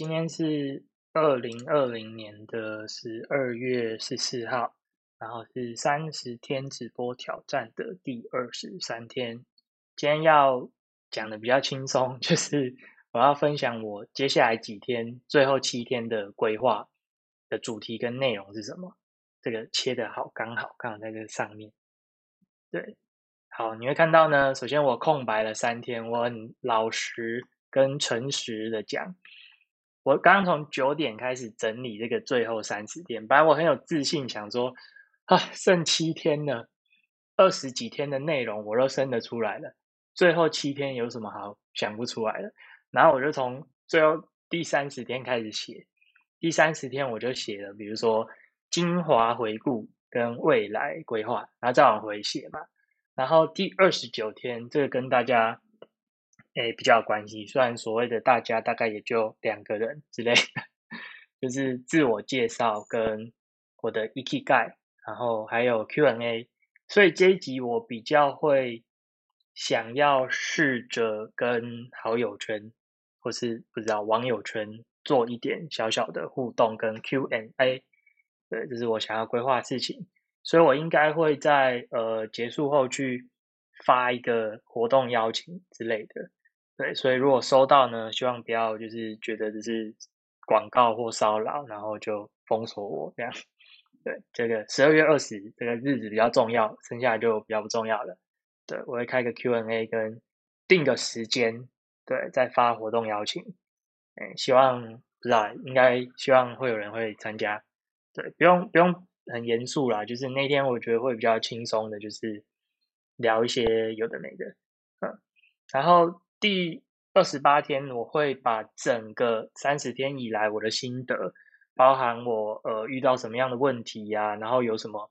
今天是二零二零年的十二月十四号，然后是三十天直播挑战的第二十三天。今天要讲的比较轻松，就是我要分享我接下来几天、最后七天的规划的主题跟内容是什么。这个切的好，刚好刚好在这上面。对，好，你会看到呢。首先我空白了三天，我很老实跟诚实的讲。我刚从九点开始整理这个最后三十天，本来我很有自信，想说啊，剩七天了，二十几天的内容我都生得出来了，最后七天有什么好想不出来的？然后我就从最后第三十天开始写，第三十天我就写了，比如说精华回顾跟未来规划，然后再往回写嘛。然后第二十九天，这个跟大家。诶，比较有关系。虽然所谓的大家大概也就两个人之类的，就是自我介绍跟我的 e k 盖，然后还有 Q N A。所以这一集我比较会想要试着跟好友圈或是不知道网友圈做一点小小的互动跟 Q N A。对，这是我想要规划的事情。所以我应该会在呃结束后去发一个活动邀请之类的。对，所以如果收到呢，希望不要就是觉得这是广告或骚扰，然后就封锁我这样。对，这个十二月二十这个日子比较重要，剩下就比较不重要了。对，我会开个 Q&A 跟定个时间，对，再发活动邀请。哎，希望不知道，应该希望会有人会参加。对，不用不用很严肃啦，就是那天我觉得会比较轻松的，就是聊一些有的没的。嗯，然后。第二十八天，我会把整个三十天以来我的心得，包含我呃遇到什么样的问题呀，然后有什么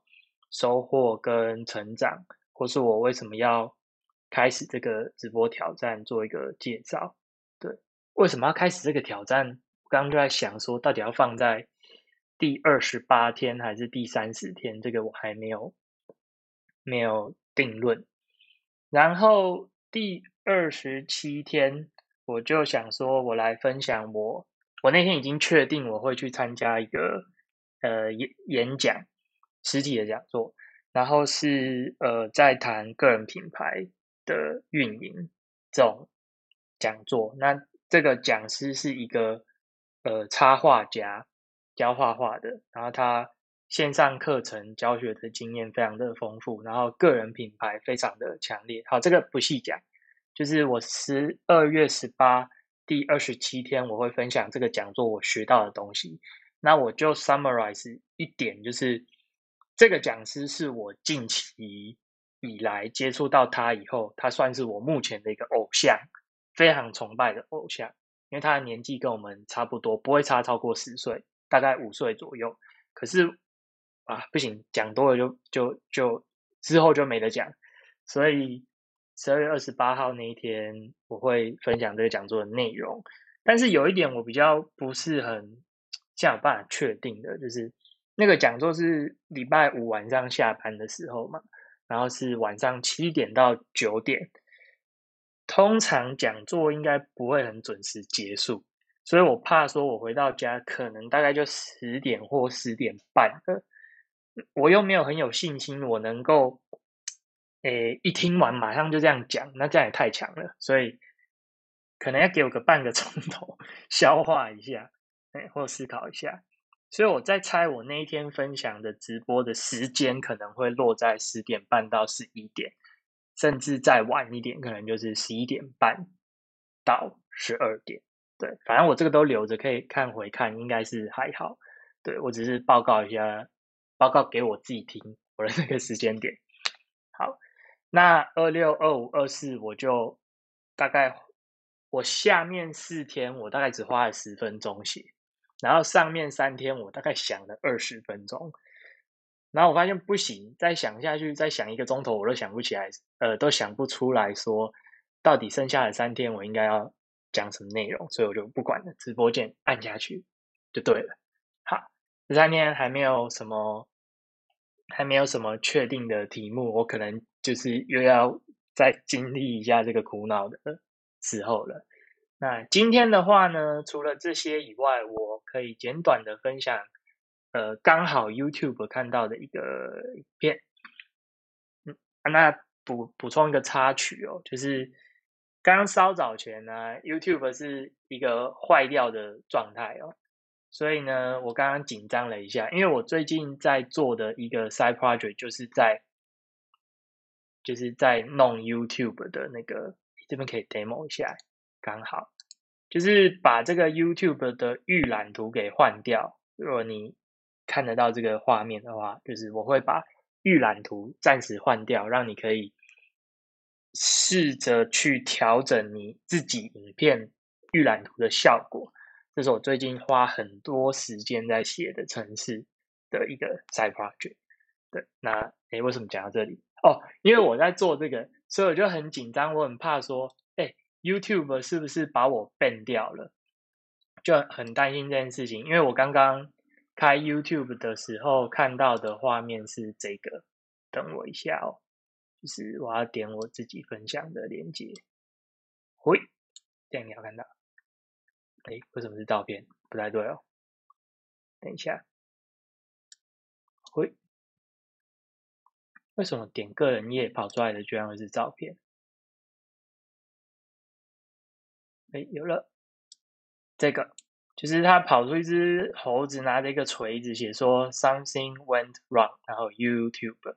收获跟成长，或是我为什么要开始这个直播挑战，做一个介绍。对，为什么要开始这个挑战？刚刚就在想说，到底要放在第二十八天还是第三十天？这个我还没有没有定论。然后第。二十七天，我就想说，我来分享我，我那天已经确定我会去参加一个呃演演讲，实体的讲座，然后是呃在谈个人品牌的运营这种讲座。那这个讲师是一个呃插画家，教画画的，然后他线上课程教学的经验非常的丰富，然后个人品牌非常的强烈。好，这个不细讲。就是我十二月十八第二十七天，我会分享这个讲座我学到的东西。那我就 summarize 一点，就是这个讲师是我近期以来接触到他以后，他算是我目前的一个偶像，非常崇拜的偶像。因为他的年纪跟我们差不多，不会差超过十岁，大概五岁左右。可是啊，不行，讲多了就就就之后就没得讲，所以。十二月二十八号那一天，我会分享这个讲座的内容。但是有一点我比较不是很像有办法确定的，就是那个讲座是礼拜五晚上下班的时候嘛，然后是晚上七点到九点。通常讲座应该不会很准时结束，所以我怕说我回到家可能大概就十点或十点半了。我又没有很有信心，我能够。诶，一听完马上就这样讲，那这样也太强了，所以可能要给我个半个钟头消化一下，诶，或思考一下。所以我在猜，我那一天分享的直播的时间可能会落在十点半到十一点，甚至再晚一点，可能就是十一点半到十二点。对，反正我这个都留着，可以看回看，应该是还好。对我只是报告一下，报告给我自己听我的那个时间点。好。那二六二五二四，我就大概我下面四天，我大概只花了十分钟写，然后上面三天我大概想了二十分钟，然后我发现不行，再想下去，再想一个钟头，我都想不起来，呃，都想不出来说到底剩下的三天我应该要讲什么内容，所以我就不管了，直播键按下去就对了。好，这三天还没有什么。还没有什么确定的题目，我可能就是又要再经历一下这个苦恼的时候了。那今天的话呢，除了这些以外，我可以简短的分享，呃，刚好 YouTube 看到的一个影片。嗯，那补补充一个插曲哦，就是刚稍早前呢，YouTube 是一个坏掉的状态哦，所以呢，我刚刚紧张了一下，因为我最近在做的一个 side project 就是在就是在弄 YouTube 的那个，这边可以 demo 一下。刚好就是把这个 YouTube 的预览图给换掉。如果你看得到这个画面的话，就是我会把预览图暂时换掉，让你可以试着去调整你自己影片预览图的效果。这是我最近花很多时间在写的城市的一个 side project。对，那诶，为什么讲到这里？哦，因为我在做这个，所以我就很紧张，我很怕说。YouTube 是不是把我 ban 掉了？就很担心这件事情，因为我刚刚开 YouTube 的时候看到的画面是这个。等我一下哦，就是我要点我自己分享的链接。喂，这样你要看到。哎，为什么是照片？不太对哦。等一下。喂，为什么点个人页跑出来的居然会是照片？哎，有了，这个就是他跑出一只猴子，拿着一个锤子，写说 “something went wrong”，然后 YouTube，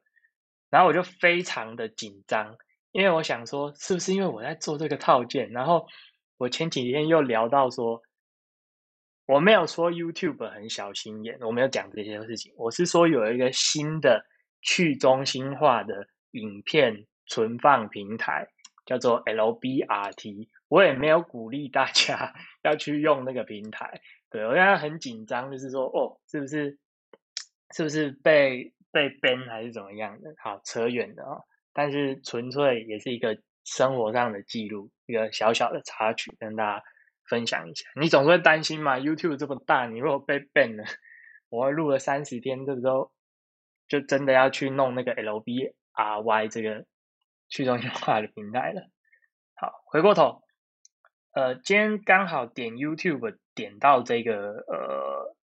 然后我就非常的紧张，因为我想说，是不是因为我在做这个套件？然后我前几天又聊到说，我没有说 YouTube 很小心眼，我没有讲这些事情，我是说有一个新的去中心化的影片存放平台，叫做 LBRT。我也没有鼓励大家 要去用那个平台，对我现在很紧张，就是说，哦，是不是是不是被被 ban 还是怎么样的？好，扯远了啊，但是纯粹也是一个生活上的记录，一个小小的插曲，跟大家分享一下。你总是会担心嘛？YouTube 这么大，你如果被 ban 了，我录了三十天，这时候就真的要去弄那个 LBRY 这个去中心化的平台了。好，回过头。呃，今天刚好点 YouTube 点到这个呃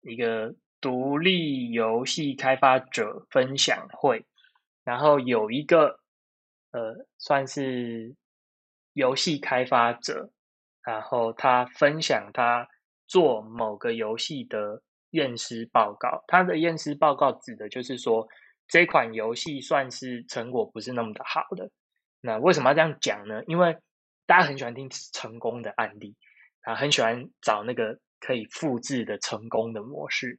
一个独立游戏开发者分享会，然后有一个呃算是游戏开发者，然后他分享他做某个游戏的验尸报告。他的验尸报告指的就是说这款游戏算是成果不是那么的好的。那为什么要这样讲呢？因为大家很喜欢听成功的案例，啊，很喜欢找那个可以复制的成功的模式。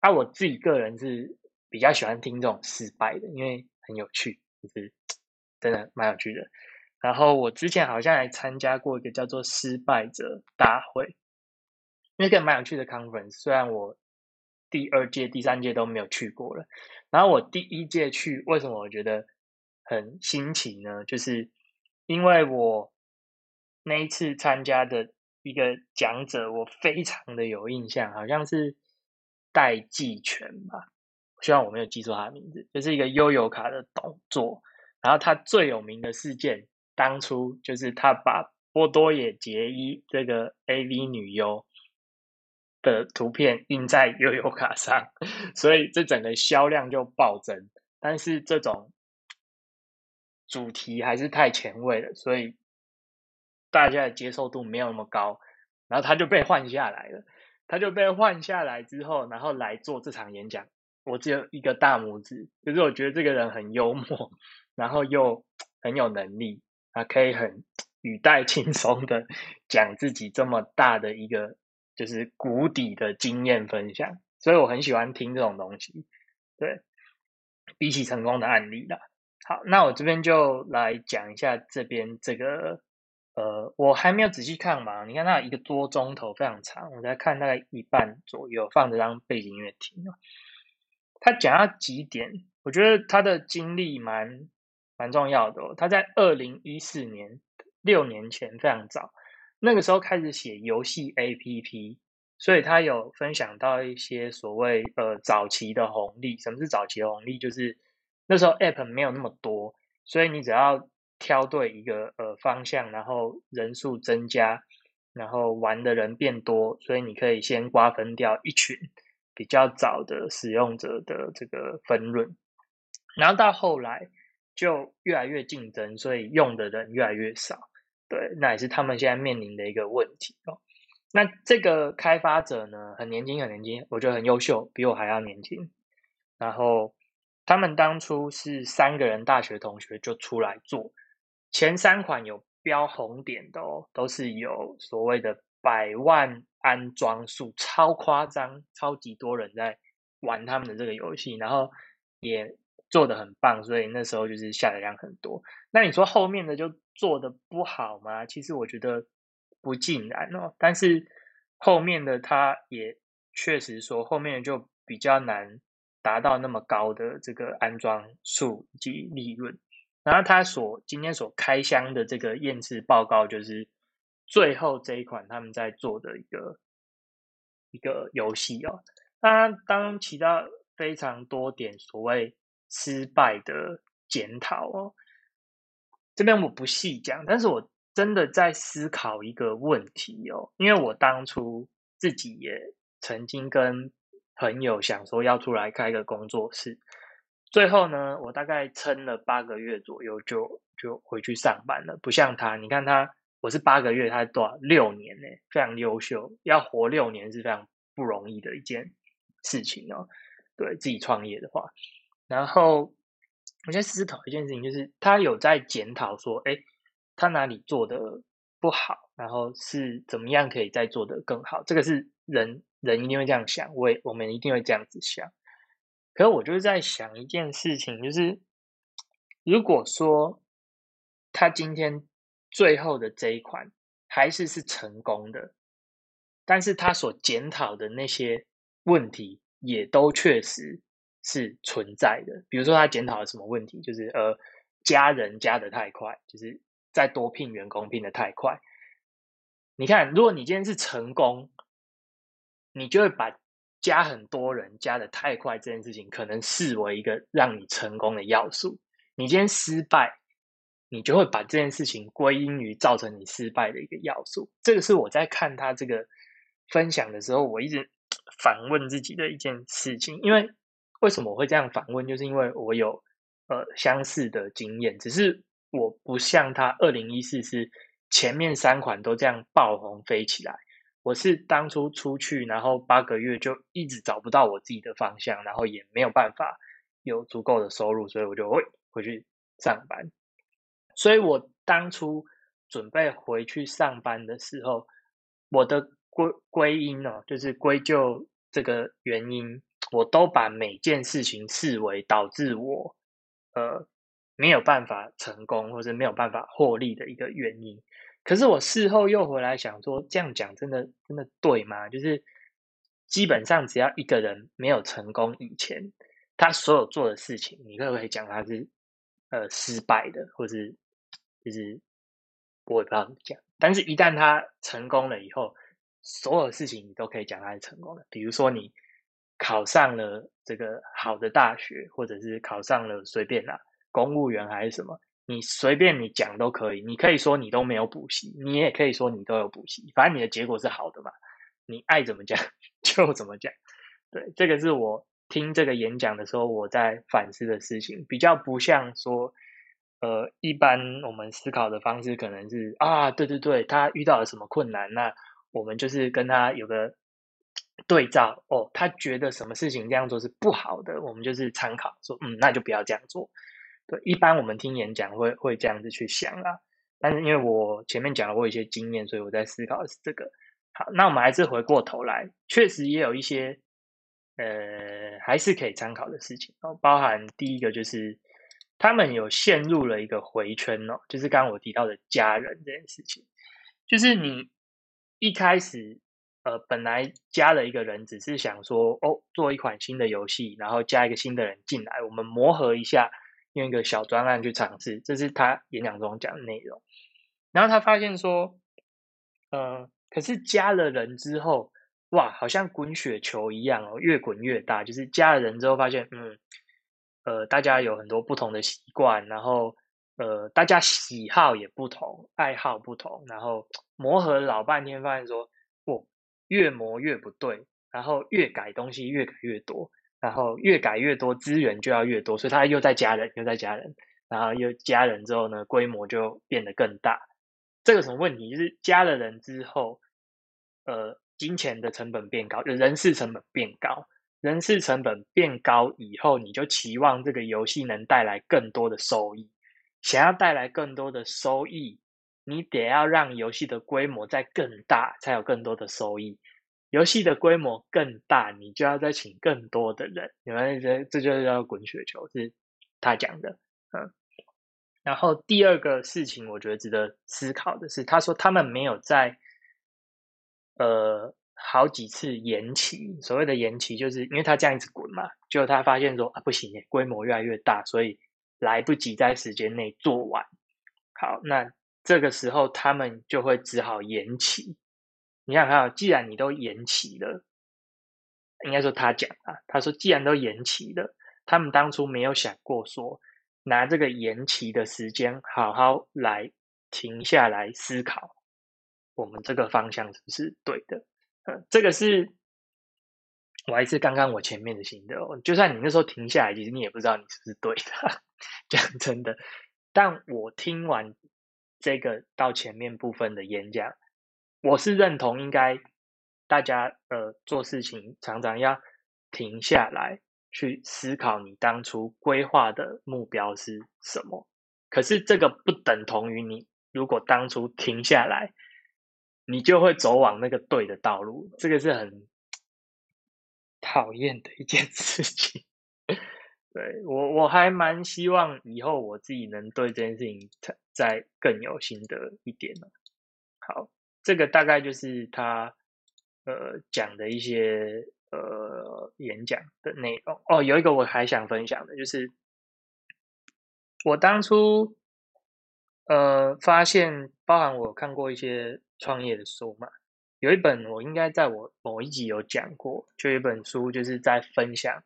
啊，我自己个人是比较喜欢听这种失败的，因为很有趣，就是 真的蛮有趣的。然后我之前好像还参加过一个叫做失败者大会，那个蛮有趣的 conference。虽然我第二届、第三届都没有去过了，然后我第一届去，为什么我觉得很新奇呢？就是因为我。那一次参加的一个讲者，我非常的有印象，好像是戴季全吧，希望我没有记错他的名字，就是一个悠游卡的动作。然后他最有名的事件，当初就是他把波多野结衣这个 AV 女优的图片印在悠游卡上，所以这整个销量就暴增。但是这种主题还是太前卫了，所以。大家的接受度没有那么高，然后他就被换下来了。他就被换下来之后，然后来做这场演讲。我只有一个大拇指，就是我觉得这个人很幽默，然后又很有能力，他可以很 语带轻松的讲自己这么大的一个就是谷底的经验分享。所以我很喜欢听这种东西。对，比起成功的案例啦。好，那我这边就来讲一下这边这个。呃，我还没有仔细看嘛，你看它一个多钟头非常长，我在看大概一半左右，放着当背景音乐听他讲到几点，我觉得他的经历蛮蛮重要的。他在二零一四年，六年前非常早，那个时候开始写游戏 APP，所以他有分享到一些所谓呃早期的红利。什么是早期的红利？就是那时候 App 没有那么多，所以你只要挑对一个呃方向，然后人数增加，然后玩的人变多，所以你可以先瓜分掉一群比较早的使用者的这个分润，然后到后来就越来越竞争，所以用的人越来越少。对，那也是他们现在面临的一个问题哦。那这个开发者呢，很年轻，很年轻，我觉得很优秀，比我还要年轻。然后他们当初是三个人大学同学就出来做，前三款有标红点的哦，都是有所谓的百万安装数，超夸张，超级多人在玩他们的这个游戏，然后也做的很棒，所以那时候就是下载量很多。那你说后面的就做的不好吗？其实我觉得。不尽然哦，但是后面的他也确实说，后面就比较难达到那么高的这个安装数以及利润。然后他所今天所开箱的这个验证报告，就是最后这一款他们在做的一个一个游戏哦。那当其他非常多点所谓失败的检讨哦，这边我不细讲，但是我。真的在思考一个问题哦，因为我当初自己也曾经跟朋友想说要出来开个工作室，最后呢，我大概撑了八个月左右就就回去上班了。不像他，你看他，我是八个月，他多少六年呢？非常优秀，要活六年是非常不容易的一件事情哦。对自己创业的话，然后我先思考一件事情，就是他有在检讨说，哎。他哪里做的不好，然后是怎么样可以再做的更好？这个是人人一定会这样想，我也我们一定会这样子想。可是我就是在想一件事情，就是如果说他今天最后的这一款还是是成功的，但是他所检讨的那些问题也都确实是存在的。比如说他检讨了什么问题，就是呃加人加的太快，就是。再多聘员工聘的太快，你看，如果你今天是成功，你就会把加很多人加的太快这件事情，可能视为一个让你成功的要素。你今天失败，你就会把这件事情归因于造成你失败的一个要素。这个是我在看他这个分享的时候，我一直 反问自己的一件事情。因为为什么我会这样反问，就是因为我有呃相似的经验，只是。我不像他，二零一四是前面三款都这样爆红飞起来。我是当初出去，然后八个月就一直找不到我自己的方向，然后也没有办法有足够的收入，所以我就会回去上班。所以我当初准备回去上班的时候，我的归归因呢，就是归咎这个原因，我都把每件事情视为导致我呃。没有办法成功，或者没有办法获利的一个原因。可是我事后又回来想说，这样讲真的真的对吗？就是基本上只要一个人没有成功以前，他所有做的事情，你可不可以讲他是呃失败的，或是就是我也不知道怎么讲。但是，一旦他成功了以后，所有事情你都可以讲他是成功的。比如说，你考上了这个好的大学，或者是考上了随便哪。公务员还是什么，你随便你讲都可以。你可以说你都没有补习，你也可以说你都有补习，反正你的结果是好的嘛。你爱怎么讲 就怎么讲。对，这个是我听这个演讲的时候我在反思的事情，比较不像说，呃，一般我们思考的方式可能是啊，对对对，他遇到了什么困难，那我们就是跟他有个对照哦，他觉得什么事情这样做是不好的，我们就是参考说，嗯，那就不要这样做。对，一般我们听演讲会会这样子去想啦，但是因为我前面讲了我有一些经验，所以我在思考的是这个。好，那我们还是回过头来，确实也有一些呃还是可以参考的事情哦，包含第一个就是他们有陷入了一个回圈哦，就是刚刚我提到的家人这件事情，就是你一开始呃本来加了一个人，只是想说哦做一款新的游戏，然后加一个新的人进来，我们磨合一下。用一个小专案去尝试，这是他演讲中讲的内容。然后他发现说，呃，可是加了人之后，哇，好像滚雪球一样哦，越滚越大。就是加了人之后，发现，嗯，呃，大家有很多不同的习惯，然后呃，大家喜好也不同，爱好不同，然后磨合老半天，发现说，越磨越不对，然后越改东西越改越多，然后越改越多，资源就要越多，所以他又在加人，又在加人，然后又加人之后呢，规模就变得更大。这个什么问题？就是加了人之后，呃，金钱的成本变高，就人事成本变高，人事成本变高以后，你就期望这个游戏能带来更多的收益。想要带来更多的收益，你得要让游戏的规模再更大，才有更多的收益。游戏的规模更大，你就要再请更多的人。你们这这就是叫滚雪球，是他讲的。嗯，然后第二个事情，我觉得值得思考的是，他说他们没有在呃好几次延期。所谓的延期，就是因为他这样子滚嘛，就他发现说啊不行，规模越来越大，所以。来不及在时间内做完，好，那这个时候他们就会只好延期。你想看，既然你都延期了，应该说他讲啊，他说既然都延期了，他们当初没有想过说拿这个延期的时间好好来停下来思考，我们这个方向是不是对的？呃，这个是。我还是刚刚我前面的心得，就算你那时候停下来，其实你也不知道你是不是对的，讲真的。但我听完这个到前面部分的演讲，我是认同应该大家呃做事情常常要停下来去思考你当初规划的目标是什么。可是这个不等同于你如果当初停下来，你就会走往那个对的道路。这个是很。讨厌的一件 事情，对我我还蛮希望以后我自己能对这件事情再更有心得一点好，这个大概就是他呃讲的一些呃演讲的内容哦。有一个我还想分享的，就是我当初呃发现，包含我看过一些创业的书嘛。有一本我应该在我某一集有讲过，就一本书就是在分享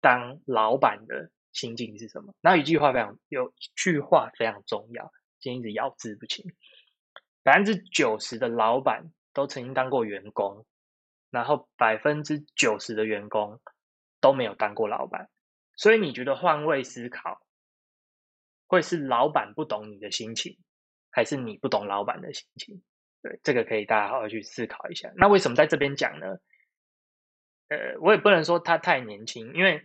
当老板的心境是什么。那一句话非常有一句话非常重要，今天一直咬字不清。百分之九十的老板都曾经当过员工，然后百分之九十的员工都没有当过老板。所以你觉得换位思考，会是老板不懂你的心情，还是你不懂老板的心情？对，这个可以大家好好去思考一下。那为什么在这边讲呢？呃，我也不能说他太年轻，因为，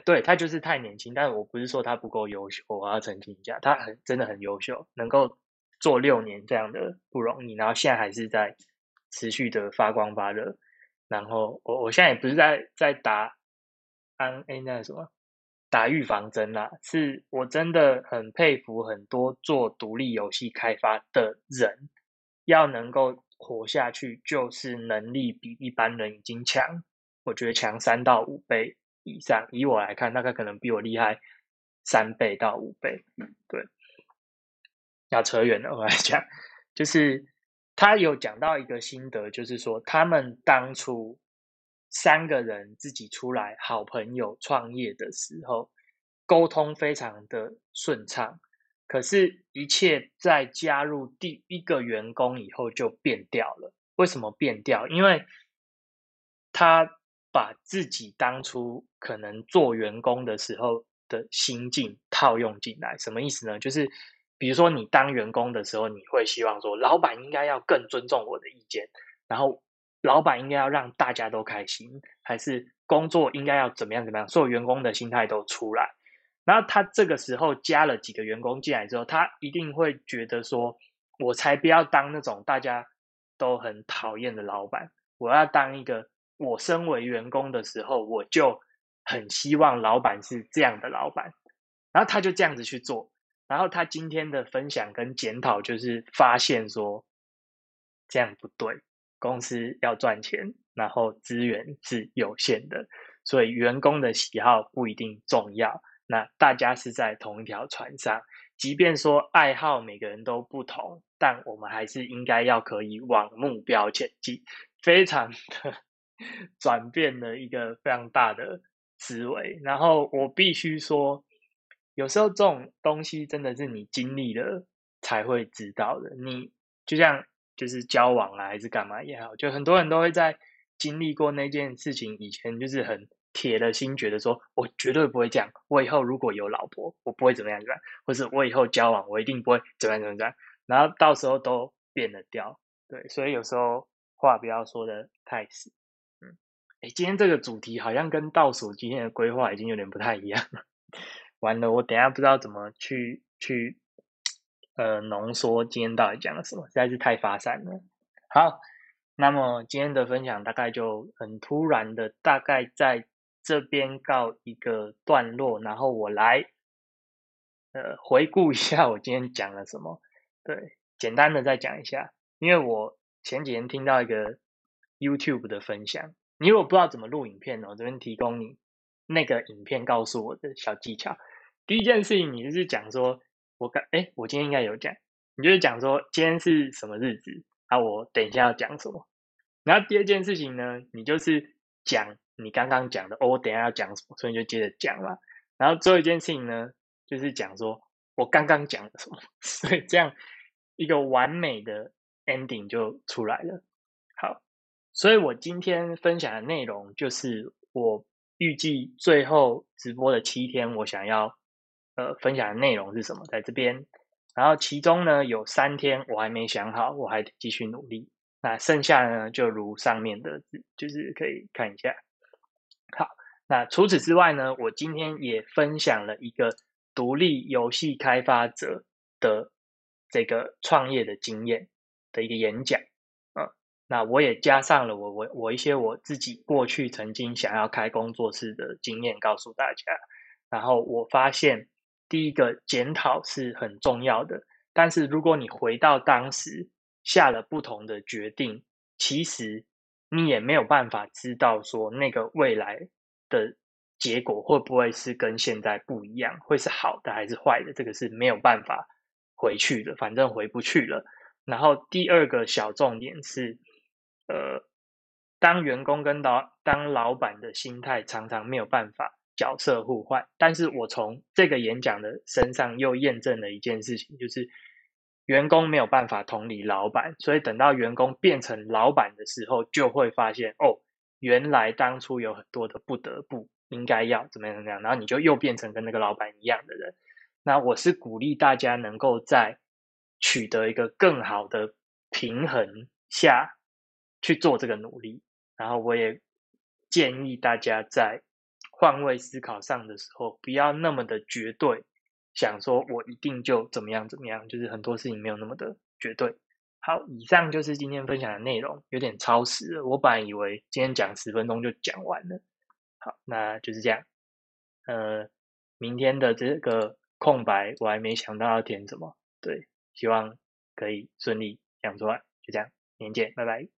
对他就是太年轻。但我不是说他不够优秀，我要澄清一下，他很真的很优秀，能够做六年这样的不容易，然后现在还是在持续的发光发热。然后我我现在也不是在在打安哎那什么打预防针啦，是我真的很佩服很多做独立游戏开发的人。要能够活下去，就是能力比一般人已经强，我觉得强三到五倍以上。以我来看，大概可能比我厉害三倍到五倍。对，要扯远了，我来讲，就是他有讲到一个心得，就是说他们当初三个人自己出来，好朋友创业的时候，沟通非常的顺畅。可是，一切在加入第一个员工以后就变掉了。为什么变掉？因为他把自己当初可能做员工的时候的心境套用进来。什么意思呢？就是比如说，你当员工的时候，你会希望说，老板应该要更尊重我的意见，然后老板应该要让大家都开心，还是工作应该要怎么样怎么样？所有员工的心态都出来。然后他这个时候加了几个员工进来之后，他一定会觉得说：“我才不要当那种大家都很讨厌的老板，我要当一个我身为员工的时候，我就很希望老板是这样的老板。”然后他就这样子去做。然后他今天的分享跟检讨就是发现说，这样不对，公司要赚钱，然后资源是有限的，所以员工的喜好不一定重要。那大家是在同一条船上，即便说爱好每个人都不同，但我们还是应该要可以往目标前进。非常的 转变了一个非常大的思维。然后我必须说，有时候这种东西真的是你经历了才会知道的。你就像就是交往啊，还是干嘛也好，就很多人都会在经历过那件事情以前，就是很铁了心，觉得说我绝对不会这样。我以后如果有老婆，我不会怎么样怎么样，或是我以后交往，我一定不会怎么样怎么样。然后到时候都变了调。对，所以有时候话不要说的太死。今天这个主题好像跟倒数今天的规划已经有点不太一样了。完了，我等下不知道怎么去去呃浓缩今天到底讲了什么，实在是太发散了。好，那么今天的分享大概就很突然的，大概在这边告一个段落，然后我来呃回顾一下我今天讲了什么。对，简单的再讲一下。因为我前几天听到一个 YouTube 的分享，你如果不知道怎么录影片呢，我这边提供你那个影片告诉我的小技巧。第一件事情，你就是讲说，我刚哎，我今天应该有讲，你就是讲说今天是什么日子啊？我等一下要讲什么。然后第二件事情呢，你就是讲你刚刚讲的，哦，我等下要讲什么，所以你就接着讲嘛。然后最后一件事情呢，就是讲说我刚刚讲了什么，所以这样一个完美的。ending 就出来了。所以我今天分享的内容就是我预计最后直播的七天，我想要呃分享的内容是什么，在这边。然后其中呢有三天我还没想好，我还得继续努力。那剩下呢就如上面的，就是可以看一下。好，那除此之外呢，我今天也分享了一个独立游戏开发者的这个创业的经验。的一个演讲，那我也加上了我我我一些我自己过去曾经想要开工作室的经验，告诉大家。然后我发现，第一个检讨是很重要的，但是如果你回到当时下了不同的决定，其实你也没有办法知道说那个未来的结果会不会是跟现在不一样，会是好的还是坏的，这个是没有办法回去的，反正回不去了。然后第二个小重点是，呃，当员工跟老当老板的心态常常没有办法角色互换。但是我从这个演讲的身上又验证了一件事情，就是员工没有办法同理老板，所以等到员工变成老板的时候，就会发现哦，原来当初有很多的不得不应该要怎么样怎么样，然后你就又变成跟那个老板一样的人。那我是鼓励大家能够在。取得一个更好的平衡下去做这个努力，然后我也建议大家在换位思考上的时候，不要那么的绝对，想说我一定就怎么样怎么样，就是很多事情没有那么的绝对。好，以上就是今天分享的内容，有点超时了。我本来以为今天讲十分钟就讲完了，好，那就是这样。呃，明天的这个空白我还没想到要填什么，对。希望可以顺利讲出来，就这样，明天见，拜拜。